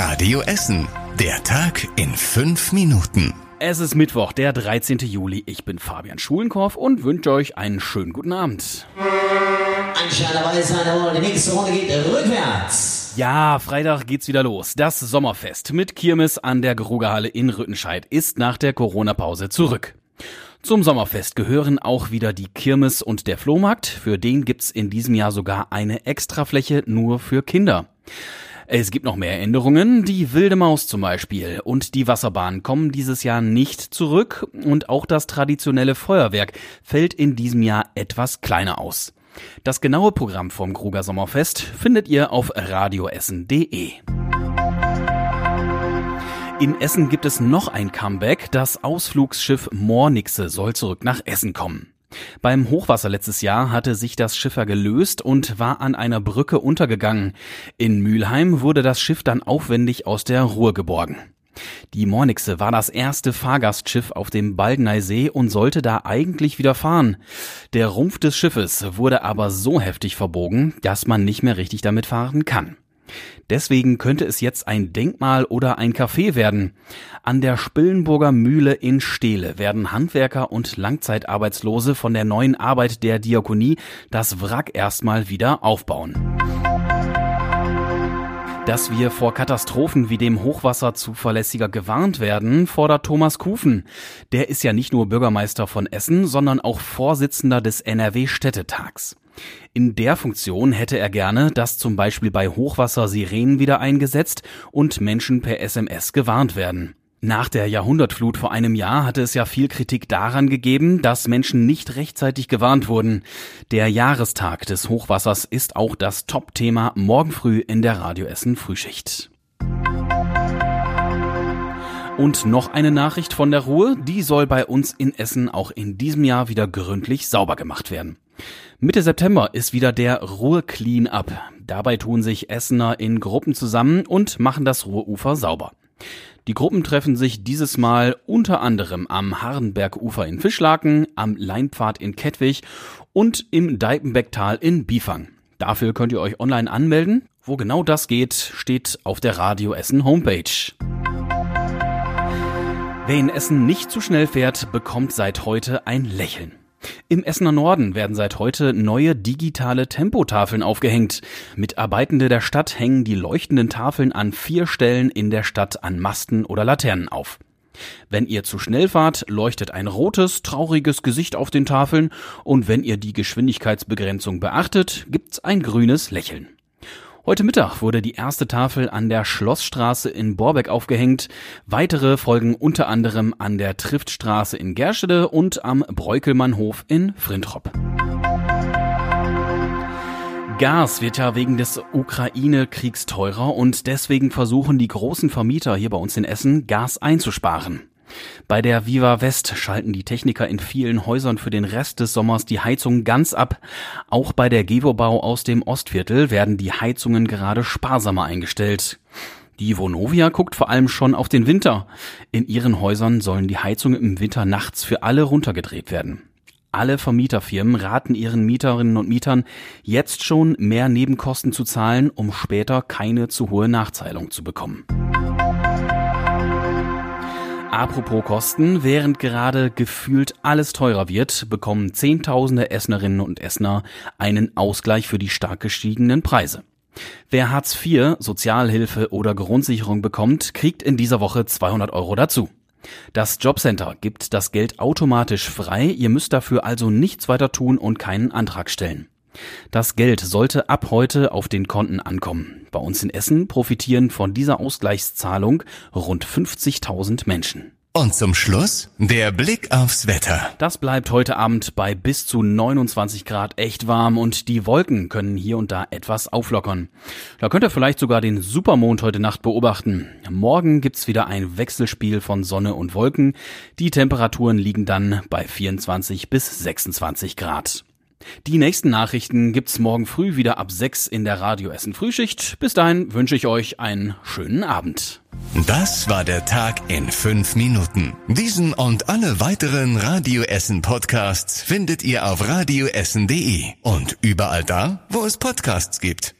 Radio Essen. Der Tag in fünf Minuten. Es ist Mittwoch, der 13. Juli. Ich bin Fabian Schulenkorf und wünsche euch einen schönen guten Abend. Die nächste Runde geht rückwärts. Ja, Freitag geht's wieder los. Das Sommerfest mit Kirmes an der Grugerhalle in Rüttenscheid ist nach der Corona-Pause zurück. Zum Sommerfest gehören auch wieder die Kirmes und der Flohmarkt. Für den gibt's in diesem Jahr sogar eine Extrafläche nur für Kinder. Es gibt noch mehr Änderungen. Die Wilde Maus zum Beispiel und die Wasserbahn kommen dieses Jahr nicht zurück und auch das traditionelle Feuerwerk fällt in diesem Jahr etwas kleiner aus. Das genaue Programm vom Kruger Sommerfest findet ihr auf radioessen.de. In Essen gibt es noch ein Comeback. Das Ausflugsschiff Mornixe soll zurück nach Essen kommen. Beim Hochwasser letztes Jahr hatte sich das Schiffer gelöst und war an einer Brücke untergegangen. In Mülheim wurde das Schiff dann aufwendig aus der Ruhr geborgen. Die Mornixe war das erste Fahrgastschiff auf dem Baldeneysee und sollte da eigentlich wieder fahren. Der Rumpf des Schiffes wurde aber so heftig verbogen, dass man nicht mehr richtig damit fahren kann. Deswegen könnte es jetzt ein Denkmal oder ein Café werden. An der Spillenburger Mühle in Steele werden Handwerker und Langzeitarbeitslose von der neuen Arbeit der Diakonie das Wrack erstmal wieder aufbauen. Dass wir vor Katastrophen wie dem Hochwasser zuverlässiger gewarnt werden, fordert Thomas Kufen. Der ist ja nicht nur Bürgermeister von Essen, sondern auch Vorsitzender des NRW Städtetags. In der Funktion hätte er gerne, dass zum Beispiel bei Hochwasser Sirenen wieder eingesetzt und Menschen per SMS gewarnt werden. Nach der Jahrhundertflut vor einem Jahr hatte es ja viel Kritik daran gegeben, dass Menschen nicht rechtzeitig gewarnt wurden. Der Jahrestag des Hochwassers ist auch das Top-Thema morgen früh in der Radio Essen Frühschicht. Und noch eine Nachricht von der Ruhe, die soll bei uns in Essen auch in diesem Jahr wieder gründlich sauber gemacht werden. Mitte September ist wieder der Ruhr Clean Up. Dabei tun sich Essener in Gruppen zusammen und machen das Ruhrufer sauber. Die Gruppen treffen sich dieses Mal unter anderem am Harrenbergufer in Fischlaken, am Leinpfad in Kettwig und im Deipenbecktal in Bifang. Dafür könnt ihr euch online anmelden. Wo genau das geht, steht auf der Radio Essen Homepage. Wer in Essen nicht zu schnell fährt, bekommt seit heute ein Lächeln. Im Essener Norden werden seit heute neue digitale Tempotafeln aufgehängt. Mitarbeitende der Stadt hängen die leuchtenden Tafeln an vier Stellen in der Stadt an Masten oder Laternen auf. Wenn ihr zu schnell fahrt, leuchtet ein rotes, trauriges Gesicht auf den Tafeln und wenn ihr die Geschwindigkeitsbegrenzung beachtet, gibt's ein grünes Lächeln. Heute Mittag wurde die erste Tafel an der Schlossstraße in Borbeck aufgehängt. Weitere folgen unter anderem an der Triftstraße in Gerstede und am Breukelmannhof in Frintrop. Gas wird ja wegen des Ukraine-Kriegs teurer und deswegen versuchen die großen Vermieter hier bei uns in Essen Gas einzusparen. Bei der Viva West schalten die Techniker in vielen Häusern für den Rest des Sommers die Heizung ganz ab. Auch bei der Gewobau aus dem Ostviertel werden die Heizungen gerade sparsamer eingestellt. Die Vonovia guckt vor allem schon auf den Winter. In ihren Häusern sollen die Heizungen im Winter nachts für alle runtergedreht werden. Alle Vermieterfirmen raten ihren Mieterinnen und Mietern, jetzt schon mehr Nebenkosten zu zahlen, um später keine zu hohe Nachzahlung zu bekommen. Apropos Kosten, während gerade gefühlt alles teurer wird, bekommen Zehntausende Essenerinnen und Essener einen Ausgleich für die stark gestiegenen Preise. Wer Hartz IV, Sozialhilfe oder Grundsicherung bekommt, kriegt in dieser Woche 200 Euro dazu. Das Jobcenter gibt das Geld automatisch frei, ihr müsst dafür also nichts weiter tun und keinen Antrag stellen. Das Geld sollte ab heute auf den Konten ankommen. Bei uns in Essen profitieren von dieser Ausgleichszahlung rund 50.000 Menschen. Und zum Schluss der Blick aufs Wetter. Das bleibt heute Abend bei bis zu 29 Grad echt warm und die Wolken können hier und da etwas auflockern. Da könnt ihr vielleicht sogar den Supermond heute Nacht beobachten. Morgen gibt's wieder ein Wechselspiel von Sonne und Wolken. Die Temperaturen liegen dann bei 24 bis 26 Grad. Die nächsten Nachrichten gibt's morgen früh wieder ab 6 in der Radio Essen Frühschicht. Bis dahin wünsche ich euch einen schönen Abend. Das war der Tag in fünf Minuten. Diesen und alle weiteren Radio Essen Podcasts findet ihr auf radioessen.de und überall da, wo es Podcasts gibt.